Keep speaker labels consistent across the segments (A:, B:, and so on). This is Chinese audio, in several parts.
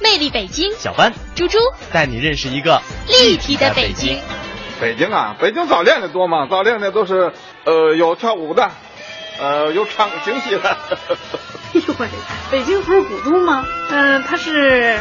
A: 魅力北京，
B: 小帆、
A: 猪猪
B: 带你认识一个
A: 立体的北京。
C: 北京啊，北京早恋的多嘛？早恋的都是呃有跳舞的，呃有唱京戏的。
D: 哎呦喂，北京不是古都吗？嗯、它是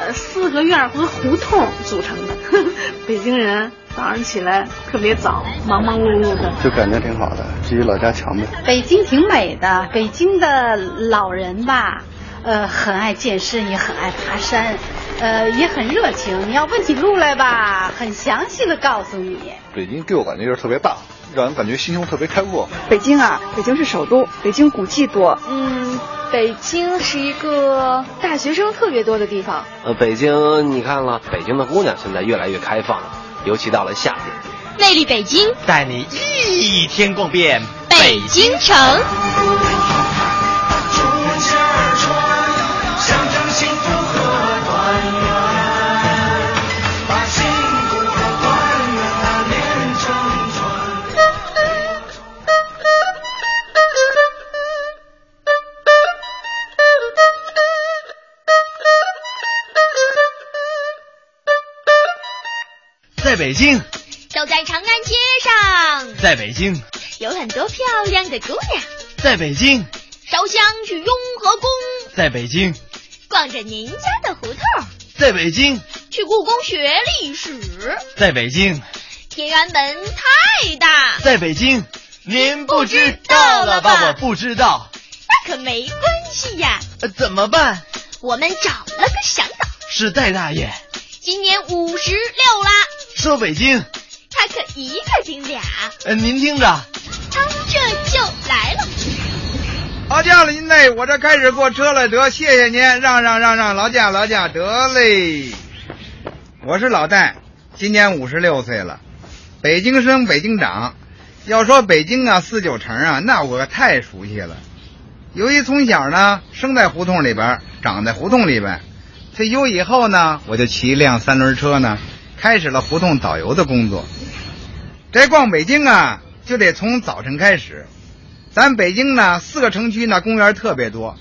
D: 呃四个院和胡同组成的。北京人早上起来特别早，忙忙碌碌的。
E: 就感觉挺好的，比老家强呗。
F: 北京挺美的，北京的老人吧，呃，很爱健身，也很爱爬山，呃，也很热情。你要问起路来吧，很详细的告诉你。
E: 北京给我感觉就是特别大，让人感觉心胸特别开阔。
G: 北京啊，北京是首都，北京古迹多。
H: 嗯，北京是一个大学生特别多的地方。
I: 呃，北京你看了，北京的姑娘现在越来越开放了，尤其到了夏天。
A: 魅力北京，
B: 带你一天逛遍
A: 北京城。
B: 在北京，
A: 走在长安街上，
B: 在北京，
A: 有很多漂亮的姑娘。
B: 在北京，
A: 烧香去雍和宫，
B: 在北京，
A: 逛着您家的胡同，
B: 在北京，
A: 去故宫学历史。
B: 在北京，
A: 天安门太大，
B: 在北京，您不知道了吧？我不知道，
A: 那可没关系呀。
B: 呃怎么办？
A: 我们找了个向导，
B: 是戴大爷。
A: 今年五十六啦，
B: 说北京，
A: 他可一个顶俩，
B: 呃，您听着，
A: 他这就来了。
J: 劳驾了您嘞，我这开始过车了，得谢谢您，让让让让，劳驾劳驾，得嘞。我是老戴，今年五十六岁了，北京生北京长。要说北京啊，四九城啊，那我可太熟悉了。由于从小呢生在胡同里边，长在胡同里边，退休以后呢，我就骑一辆三轮车呢，开始了胡同导游的工作。这逛北京啊，就得从早晨开始。咱北京呢，四个城区呢，公园特别多。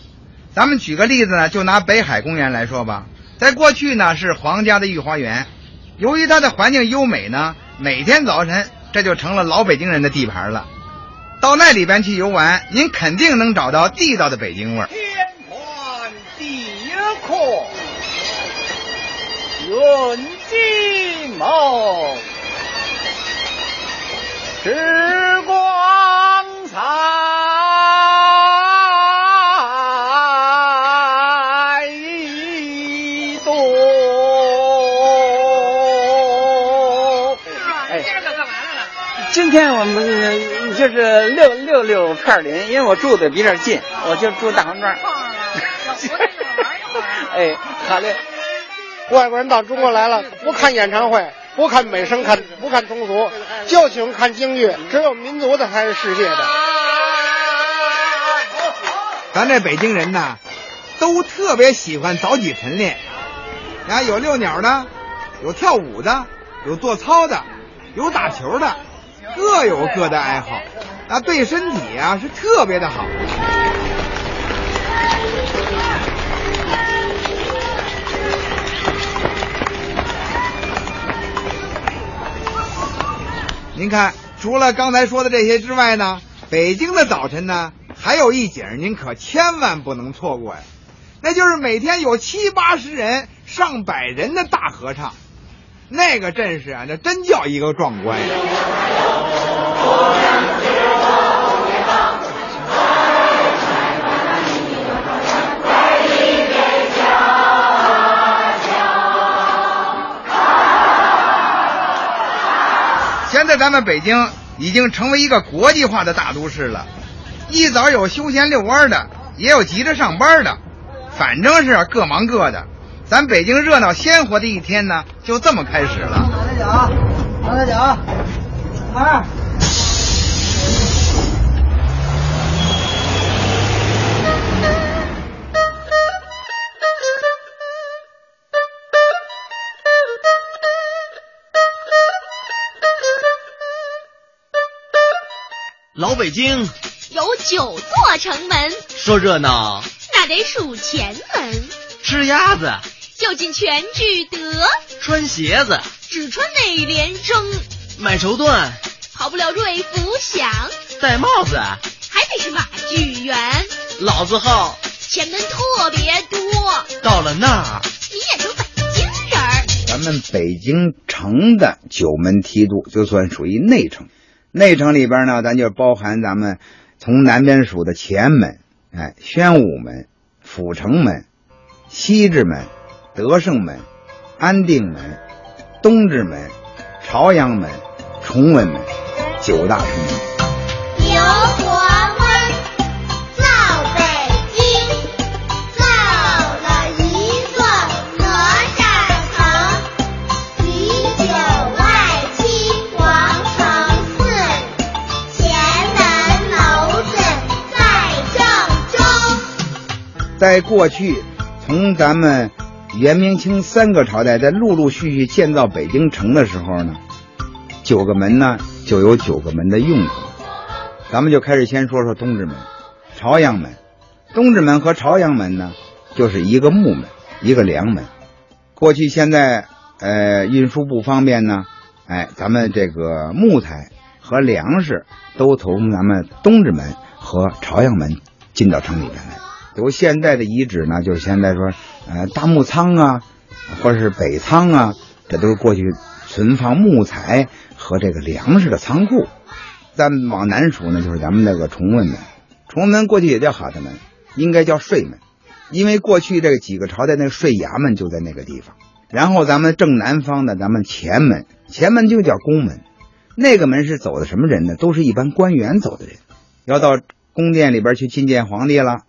J: 咱们举个例子呢，就拿北海公园来说吧，在过去呢是皇家的御花园，由于它的环境优美呢，每天早晨这就成了老北京人的地盘了。到那里边去游玩，您肯定能找到地道的北京味儿。
K: 天团第一课，人计谋，时光彩多。
L: 哎，今天我们呃就是溜溜溜片儿林，因为我住的比这儿近，我就住大黄庄。哎，好嘞。
M: 外国人到中国来了，不看演唱会，不看美声，看不看通俗，就喜欢看京剧。只有民族的才是世界的。
J: 咱这北京人呐，都特别喜欢早起晨练，啊，有遛鸟的，有跳舞的，有做操的，有打球的，各有各的爱好，啊，对身体啊是特别的好。您看，除了刚才说的这些之外呢，北京的早晨呢，还有一景您可千万不能错过呀，那就是每天有七八十人、上百人的大合唱，那个阵势啊，那真叫一个壮观呀！现在咱们北京已经成为一个国际化的大都市了，一早有休闲遛弯的，也有急着上班的，反正是各忙各的。咱北京热闹鲜活的一天呢，就这么开始了。
K: 拿着脚，拿着脚，二。
B: 老北京
A: 有九座城门，
B: 说热闹，
A: 那得数前门。
B: 吃鸭子
A: 就进全聚德。
N: 穿鞋子，
A: 只穿内联升。
N: 买绸缎，
A: 跑不了瑞福祥。
N: 戴帽子，
A: 还得是马聚源。
N: 老字号，
A: 前门特别多。
N: 到了那儿，
A: 你也成北京人儿。
J: 咱们北京城的九门梯度就算属于内城，内城里边呢，咱就包含咱们从南边数的前门，哎，宣武门、阜成门、西直门、德胜门、安定门、东直门、朝阳门、崇文门九大城门。
O: 在
J: 过去，从咱们元、明、清三个朝代在陆陆续续建造北京城的时候呢，九个门呢就有九个门的用途。咱们就开始先说说东直门、朝阳门。东直门和朝阳门呢，就是一个木门，一个梁门。过去现在呃运输不方便呢，哎，咱们这个木材和粮食都从咱们东直门和朝阳门进到城里边来。比如现在的遗址呢，就是现在说呃大木仓啊，或者是北仓啊，这都是过去存放木材和这个粮食的仓库。再往南数呢，就是咱们那个崇文门。崇文门过去也叫哈德门，应该叫税门，因为过去这个几个朝代那个税衙门就在那个地方。然后咱们正南方的咱们前门，前门就叫宫门，那个门是走的什么人呢？都是一般官员走的人，要到宫殿里边去觐见皇帝了，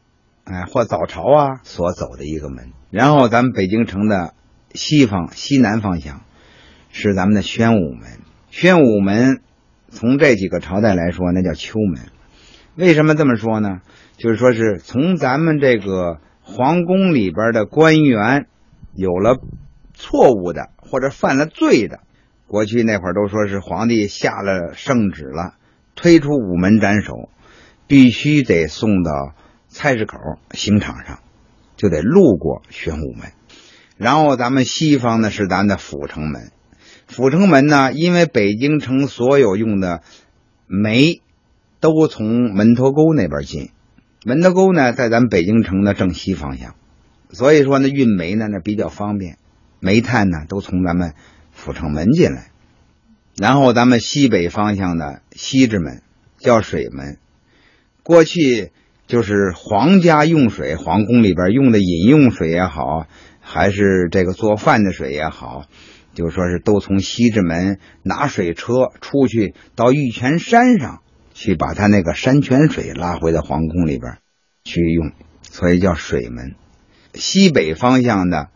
J: 哎，或早朝啊所走的一个门。然后咱们北京城的西方西南方向是咱们的宣武门，宣武门。从这几个朝代来说，那叫秋门。为什么这么说呢？就是说是从咱们这个皇宫里边的官员有了错误的或者犯了罪的，过去那会儿都说是皇帝下了圣旨了，推出午门斩首，必须得送到菜市口刑场上，就得路过宣武门。然后咱们西方呢是咱的阜成门。阜成门呢，因为北京城所有用的煤都从门头沟那边进，门头沟呢在咱们北京城的正西方向，所以说呢运煤呢那比较方便，煤炭呢都从咱们阜成门进来。然后咱们西北方向的西直门叫水门，过去就是皇家用水，皇宫里边用的饮用水也好，还是这个做饭的水也好。就说是都从西直门拿水车出去到玉泉山上去，把他那个山泉水拉回到皇宫里边去用，所以叫水门。西北方向的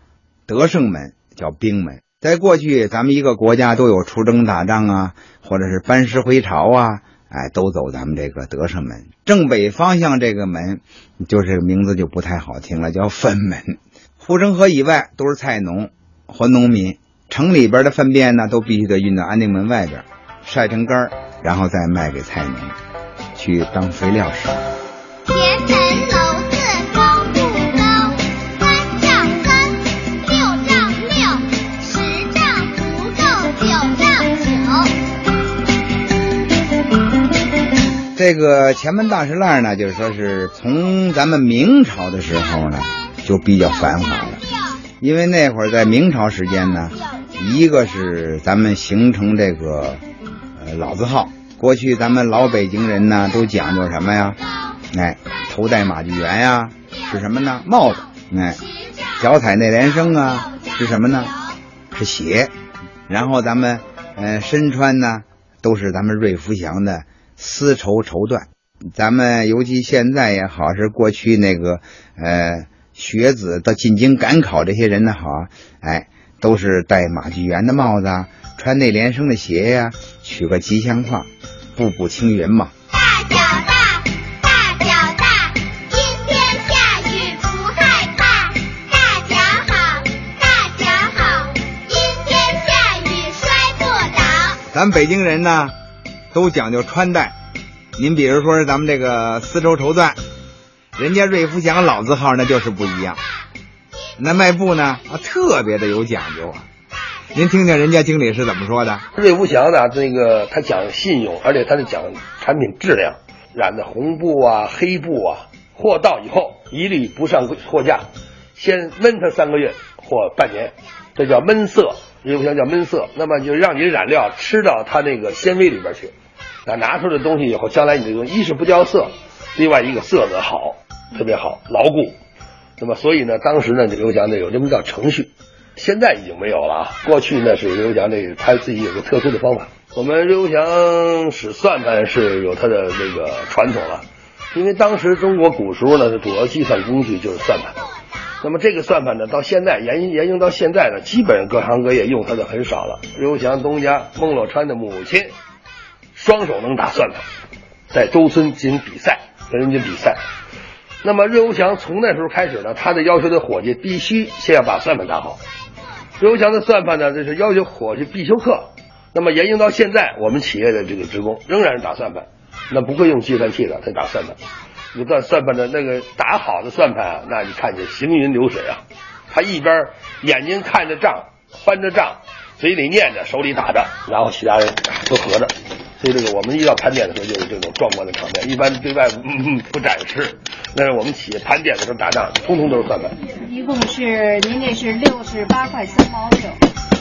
J: 德胜门叫兵门。在过去，咱们一个国家都有出征打仗啊，或者是班师回朝啊，哎，都走咱们这个德胜门。正北方向这个门，就是名字就不太好听了，叫粪门。护城河以外都是菜农和农民。城里边的粪便呢，都必须得运到安定门外边，晒成干，然后再卖给菜农，去当肥料使。
O: 田门楼
J: 这个前门大石栏呢，就是说是从咱们明朝的时候呢，就比较繁华了，因为那会儿在明朝时间呢。一个是咱们形成这个呃老字号，过去咱们老北京人呢都讲究什么呀？哎，头戴马具圆呀，是什么呢？帽子。哎，脚踩内联升啊，是什么呢？是鞋。然后咱们呃身穿呢都是咱们瑞福祥的丝绸绸缎。咱们尤其现在也好，是过去那个呃学子到进京赶考这些人呢好，哎。都是戴马具圆的帽子啊，穿内联升的鞋呀，取个吉祥话，步步青云嘛。
O: 大脚大，大脚大，阴天下雨不害怕。大脚好，大脚好，阴天下雨摔不倒。
J: 咱北京人呢，都讲究穿戴。您比如说是咱们这个丝绸绸缎，人家瑞福祥老字号那就是不一样。那卖布呢啊特别的有讲究啊。您听听人家经理是怎么说的？
P: 瑞福祥呢，这个他讲信用，而且他是讲产品质量，染的红布啊、黑布啊，货到以后一律不上货架，先闷它三个月或半年，这叫闷色。瑞福祥叫闷色，那么就让你染料吃到它那个纤维里边去，那拿出来的东西以后，将来你这东西一是不掉色，另外一个色泽好，特别好，牢固。那么所以呢，当时呢，瑞福祥呢有这么叫程序。现在已经没有了啊！过去呢是刘福祥这他自己有个特殊的方法。我们刘福祥使算盘是有他的那个传统了，因为当时中国古时候呢，主要计算工具就是算盘。那么这个算盘呢，到现在沿沿用到现在呢，基本各行各业用它的很少了。瑞福祥东家孟洛川的母亲，双手能打算盘，在周村进行比赛，跟人家比赛。那么瑞福祥从那时候开始呢，他的要求的伙计必须先要把算盘打好。瑞福祥的算盘呢，这是要求伙计必修课。那么沿用到现在，我们企业的这个职工仍然是打算盘，那不会用计算器的，他打算盘。有段算盘的那个打好的算盘啊，那你看见行云流水啊，他一边眼睛看着账，翻着账，嘴里念着，手里打着，然后其他人都合着。所以这个我们一到盘点的时候，就是这种壮观的场面。一般对外嗯不展示，但是我们企业盘点的时候打仗，通通都是算盘。
Q: 一共是您这是六十八块三毛六。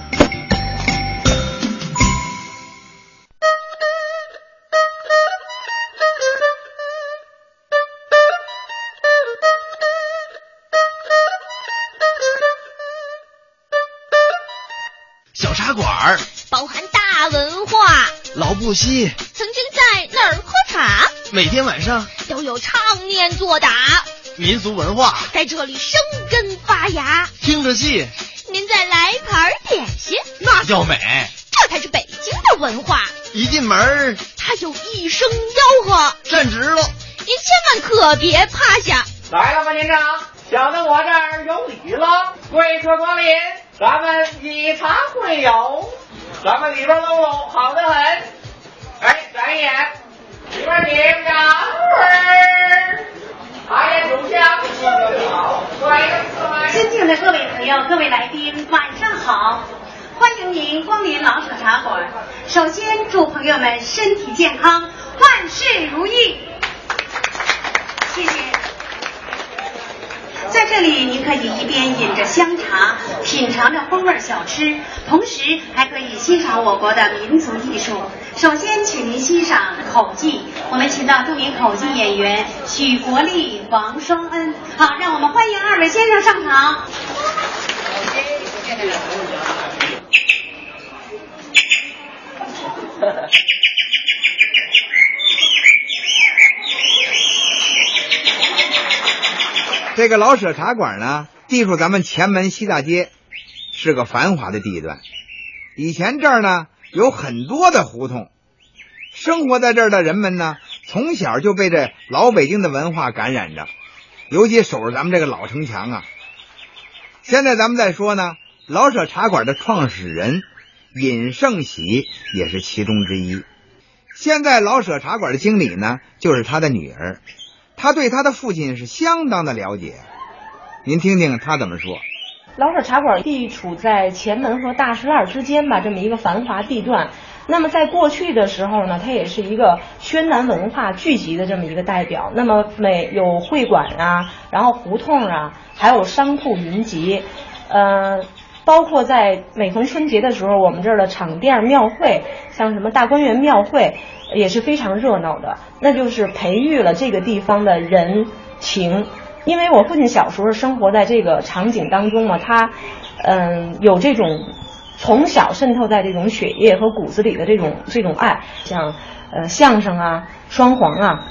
N: 茶馆儿，
A: 包含大文化。
N: 老布希。
A: 曾经在那儿喝茶，
N: 每天晚上。
A: 都有唱念做打，
N: 民俗文化。
A: 在这里生根发芽。
N: 听着戏，
A: 您再来盘点心，
N: 那叫美。
A: 这才是北京的文化。
N: 一进门，
A: 他就一声吆喝，
N: 站直了，
A: 您千万可别趴下。
R: 来了吧，年长，小的我这儿有礼了，贵客光临，咱们以茶会友。咱们里边喽喽好的很，哎，转眼里边请茶叶酒香，好，
Q: 尊敬的各位朋友、各位来宾，晚上好！欢迎您光临老舍茶馆。首先祝朋友们身体健康，万事如意。谢谢。在这里，您可以一边饮着香茶，品尝着风味小吃，同时还可以欣赏我国的民族艺术。首先，请您欣赏口技，我们请到著名口技演员许国立、王双恩。好，让我们欢迎二位先生上场。
J: 这个老舍茶馆呢，地处咱们前门西大街，是个繁华的地段。以前这儿呢有很多的胡同，生活在这儿的人们呢，从小就被这老北京的文化感染着，尤其守着咱们这个老城墙啊。现在咱们再说呢，老舍茶馆的创始人尹盛喜也是其中之一。现在老舍茶馆的经理呢，就是他的女儿。他对他的父亲是相当的了解，您听听他怎么说。
S: 老舍茶馆地处在前门和大石栏之间吧，这么一个繁华地段。那么在过去的时候呢，它也是一个宣南文化聚集的这么一个代表。那么每有会馆啊，然后胡同啊，还有商铺云集，呃，包括在每逢春节的时候，我们这儿的场店庙会，像什么大观园庙会。也是非常热闹的，那就是培育了这个地方的人情。因为我父亲小时候生活在这个场景当中嘛，他嗯有这种从小渗透在这种血液和骨子里的这种这种爱，像呃相声啊、双簧啊，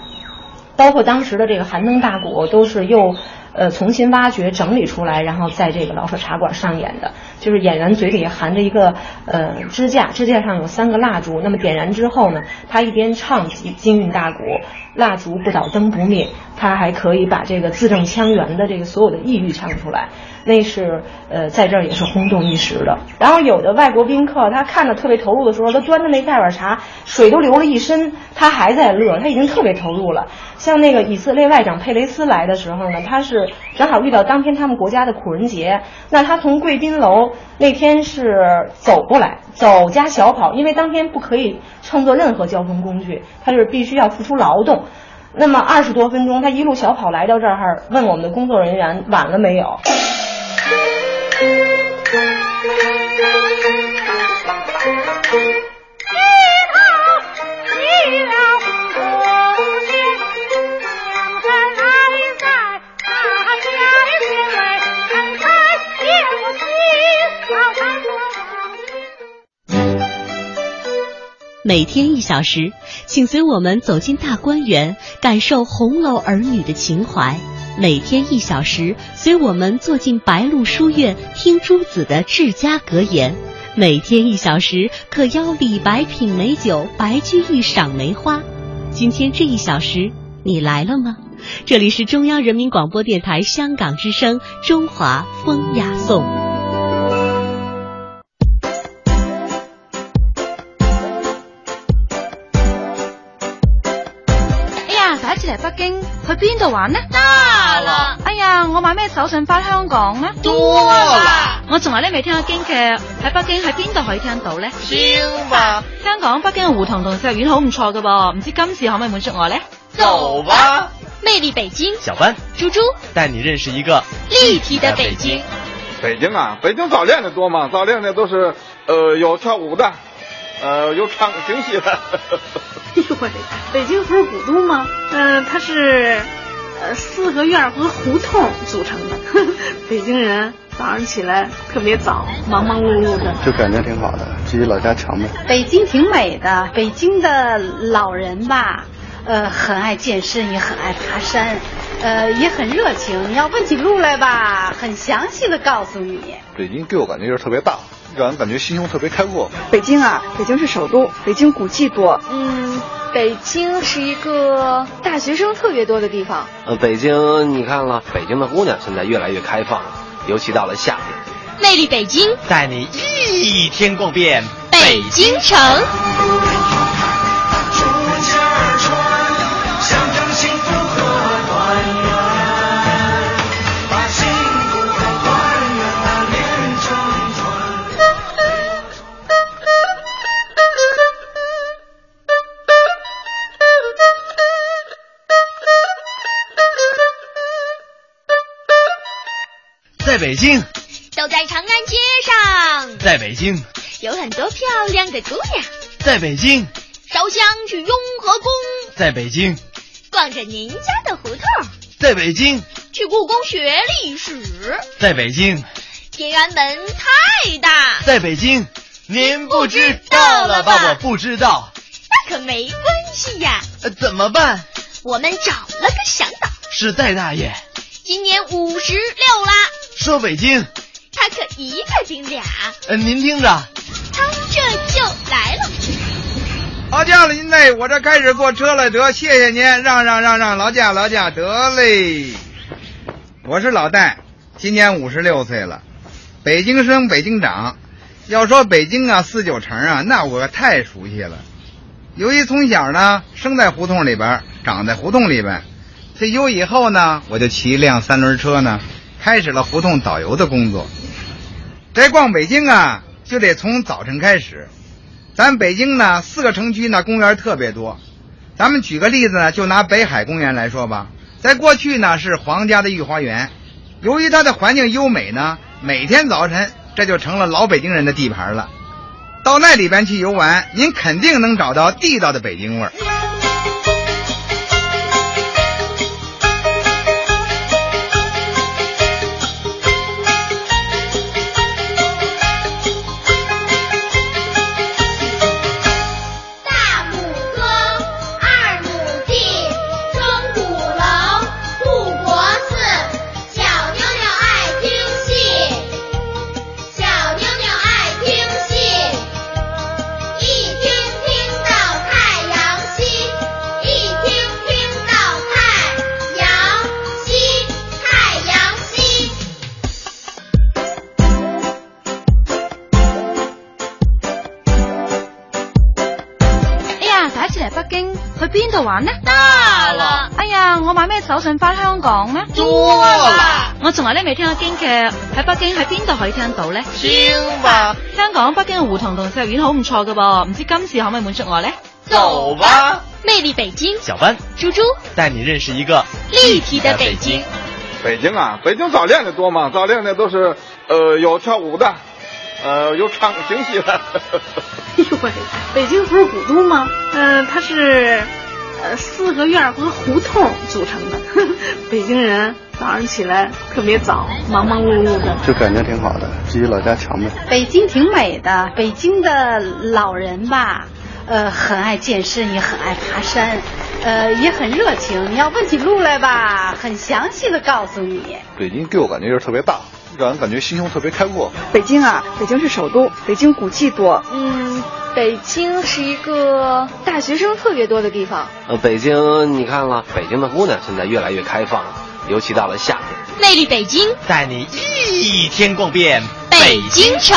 S: 包括当时的这个寒灯大鼓，都是又呃重新挖掘整理出来，然后在这个老舍茶馆上演的。就是演员嘴里含着一个呃支架，支架上有三个蜡烛。那么点燃之后呢，他一边唱京京韵大鼓，蜡烛不倒灯不灭，他还可以把这个字正腔圆的这个所有的抑郁唱出来，那是呃在这儿也是轰动一时的。然后有的外国宾客他看着特别投入的时候，他端着那大碗茶，水都流了一身，他还在乐，他已经特别投入了。像那个以色列外长佩雷斯来的时候呢，他是正好遇到当天他们国家的苦人节，那他从贵宾楼那天是走过来，走加小跑，因为当天不可以乘坐任何交通工具，他就是必须要付出劳动。那么二十多分钟，他一路小跑来到这儿，问我们的工作人员晚了没有。
T: 每天一小时，请随我们走进大观园，感受红楼儿女的情怀。每天一小时，随我们坐进白鹿书院，听朱子的治家格言。每天一小时，可邀李白品美酒，白居易赏梅花。今天这一小时，你来了吗？这里是中央人民广播电台香港之声《中华风雅颂》。
H: 嚟北京去边度玩呢？我買咩手信翻香港呢？
A: 多啦！
H: 我從來都未聽過京劇，喺北京喺邊度可以聽到呢？
A: 超嘛！
H: 香港北京嘅胡同同四合院好唔錯噶噃，唔知今次可唔可以滿足我呢？
A: 走吧！魅力北京，
N: 小班、
A: 豬豬
N: 帶你認識一個
A: 立體的北京。
C: 北京啊，北京早練的多嘛？早練的都是，呃，有跳舞的，呃，有唱京戲的。
D: 哎呦我的，北京不是古都吗？嗯、呃，它是呃四合院和胡同组成的。北京人早上起来特别早，忙忙碌碌的，
E: 就感觉挺好的，比老家强呗。
F: 北京挺美的，北京的老人吧，呃，很爱健身，也很爱爬山，呃，也很热情。你要问起路来吧，很详细的告诉你。
E: 北京给我感觉就是特别大。让人感觉心胸特别开阔。
G: 北京啊，北京是首都，北京古迹多。
H: 嗯，北京是一个大学生特别多的地方。
I: 呃，北京你看了，北京的姑娘现在越来越开放了，尤其到了夏天。
A: 魅力北京，
N: 带你一天逛遍
A: 北京城。
N: 在北京，
A: 走在长安街上，
N: 在北京。
A: 有很多漂亮的姑娘，
N: 在北京。
A: 烧香去雍和宫，
N: 在北京。
A: 逛着您家的胡同，
N: 在北京。
A: 去故宫学历史，
N: 在北京。
A: 天安门太大，
N: 在北京。您不知道了吧？我不知道，
A: 那可没关系呀。
N: 呃，怎么办？
A: 我们找了个向导，
N: 是戴大爷，
A: 今年五十六啦。
N: 说北京，
A: 他可一个顶俩。
N: 呃，您听着，
A: 他这就来了。
J: 劳驾了您嘞，我这开始坐车了，得谢谢您，让让让让，劳驾劳驾，得嘞。我是老戴，今年五十六岁了，北京生北京长。要说北京啊，四九城啊，那我太熟悉了。由于从小呢生在胡同里边，长在胡同里边，退休以后呢，我就骑一辆三轮车呢。开始了胡同导游的工作。这逛北京啊，就得从早晨开始。咱北京呢，四个城区呢，公园特别多。咱们举个例子呢，就拿北海公园来说吧，在过去呢是皇家的御花园。由于它的环境优美呢，每天早晨这就成了老北京人的地盘了。到那里边去游玩，您肯定能找到地道的北京味儿。
H: 港呢？
N: 多啦！
H: 我從來都未聽過京劇，喺北京喺邊度可以聽到呢？
N: 聽吧！
H: 香港北京嘅胡同同石院好唔錯噶噃，唔知今次可唔可以滿足我呢？
N: 走吧！
A: 魅力北京，
B: 小班、
A: 豬豬
B: 帶你認識一個
A: 立體的北京。
C: 北京啊，北京早練的多嘛？早練的都是，呃，有跳舞的，呃，有唱京戲的。
D: 哎呦喂，北京不是古都嗎？嗯、呃，它是，呃，四合院和胡同组成的。北京人早上起来特别早，忙忙碌碌的，
E: 就感觉挺好的，比老家强呗。
F: 北京挺美的，北京的老人吧，呃，很爱健身，也很爱爬山，呃，也很热情。你要问起路来吧，很详细的告诉你。
E: 北京给我感觉就是特别大，讓人感觉心胸特别开阔。
G: 北京啊，北京是首都，北京古迹多。
H: 嗯，北京是一个大学生特别多的地方。
I: 呃，北京你看了，北京的姑娘现在越来越开放了，尤其到了夏天。
A: 魅力北京，
B: 带你一天逛遍
A: 北京城。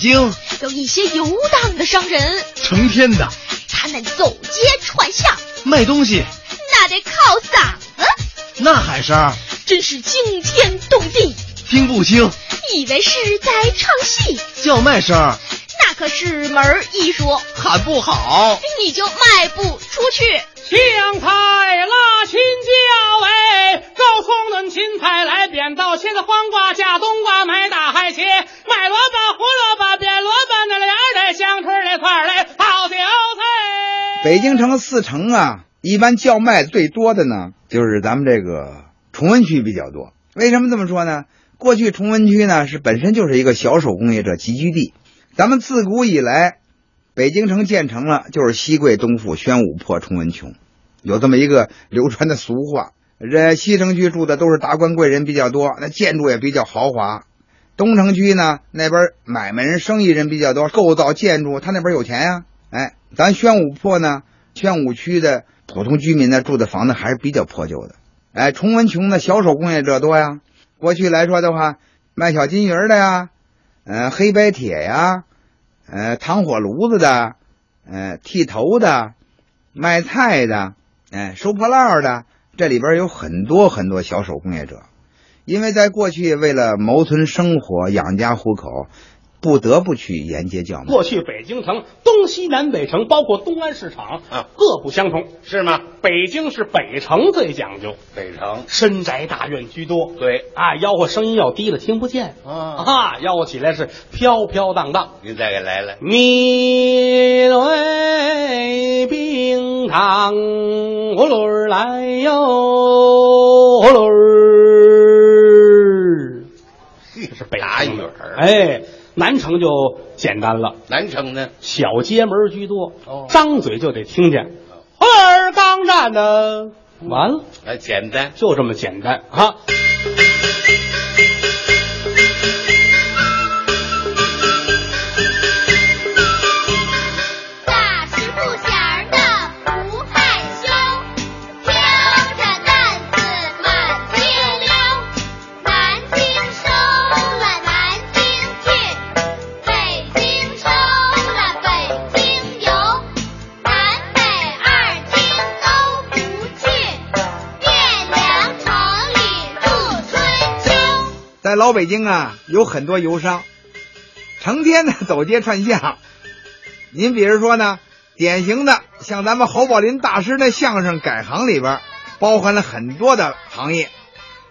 B: 京。
A: 有一些游荡的商人，
B: 成天的，
A: 他们走街串巷。
B: 卖东西，
A: 那得靠嗓子，
B: 那喊声
A: 真是惊天动地，
B: 听不清，
A: 以为是在唱戏，
B: 叫卖声。
A: 那可是门艺术，
B: 喊不好。
A: 你就卖不出去。
U: 青菜辣青椒哎，高葱嫩芹菜来扁豆，茄子黄瓜加冬瓜，买大海茄，卖萝卜胡蘿
J: 北京城四城啊，一般叫卖最多的呢，就是咱们这个崇文区比较多。为什么这么说呢？过去崇文区呢是本身就是一个小手工业者集聚地，咱们自古以来，北京城建成了就是西贵东富，宣武破崇文穷。有这么一个流传的俗话。这西城区住的都是达官贵人比较多，那建筑也比较豪华。东城区呢，那边买卖人、生意人比较多，构造建筑他那边有钱呀、哎，咱宣武破呢，宣武区的普通居民呢住的房子还是比较破旧的。哎，崇文窮的小手工业者多呀。过去来说的话，卖小金鱼的呀，呃，黑白铁呀，呃，糖火炉子的，呃，剃头的，卖菜的。哎，收破烂的，这里边有很多很多小手工业者，因为在过去为了谋存生活、养家糊口，不得不去沿街叫卖。
U: 过去北京城东西南北城，包括东安市场啊，各不相同，是吗？北京是北城最讲究，
P: 北城
U: 深宅大院居多，
P: 对
U: 啊，吆喝声音要低了听不见
P: 啊，
U: 啊，吆喝起来是飘飘荡荡。
P: 您再给来了，
U: 米對冰糖葫芦来哟，葫蘆，這是北京语儿哎，南城就简单了。
P: 南城呢，
U: 小街门居多，
P: 哦
U: 张嘴就得聽見。葫蘆剛站呢，完了，
P: 哎，简单，
U: 就这么简单啊。
J: 在老北京啊，有很多游商，成天的走街串巷。您比如说呢，典型的像咱们侯宝林大师那相声改行里边，包含了很多的行业。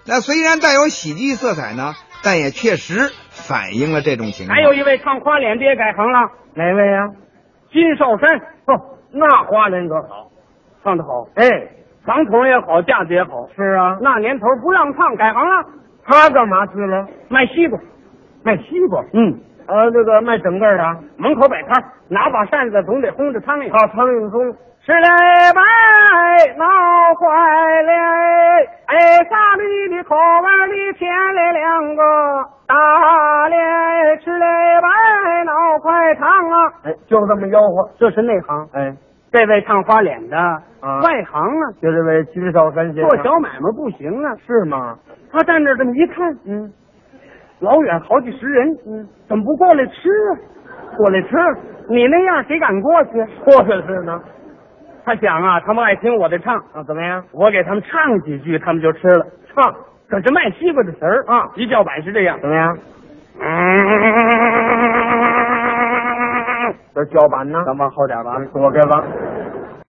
J: 那虽然带有喜剧色彩呢，但也确实反映了这种情况。
M: 还有一位唱花脸的也改行了，哪位啊、金少山。哦，那花脸可好，唱得好。哎，嗓筒也好，架子也好。是啊，那年头不让唱，改行了。他干嘛去了？卖西瓜，卖西瓜。嗯，呃，那个卖整个的，门口摆摊，拿把扇子总得轰着苍蝇。好，苍蝇轰。十来麦闹坏了，哎，沙里的口碗里添了两个大脸，吃了白脑块汤啊！
U: 哎，就这么吆喝，
M: 这是内行。
U: 哎，
M: 这位唱花脸的，
U: 啊
M: 外行啊，
U: 就这位金少山先
M: 做，小买卖不行啊。
U: 是吗？
M: 他站这儿这么一看，
U: 嗯，
M: 老远好几十人，
U: 嗯，
M: 怎么不过来吃啊？
U: 过来吃，
M: 你那样谁敢过去？
U: 或者是呢？
M: 他想啊，他们爱听我的唱，
U: 啊，怎么样？
M: 我给他们唱几句，他们就吃了。
U: 唱
M: 可是卖西瓜的词儿
U: 啊
M: 一叫板是这样。
U: 怎么样？这叫板呢？
M: 咱往后点吧，
U: 多给吧。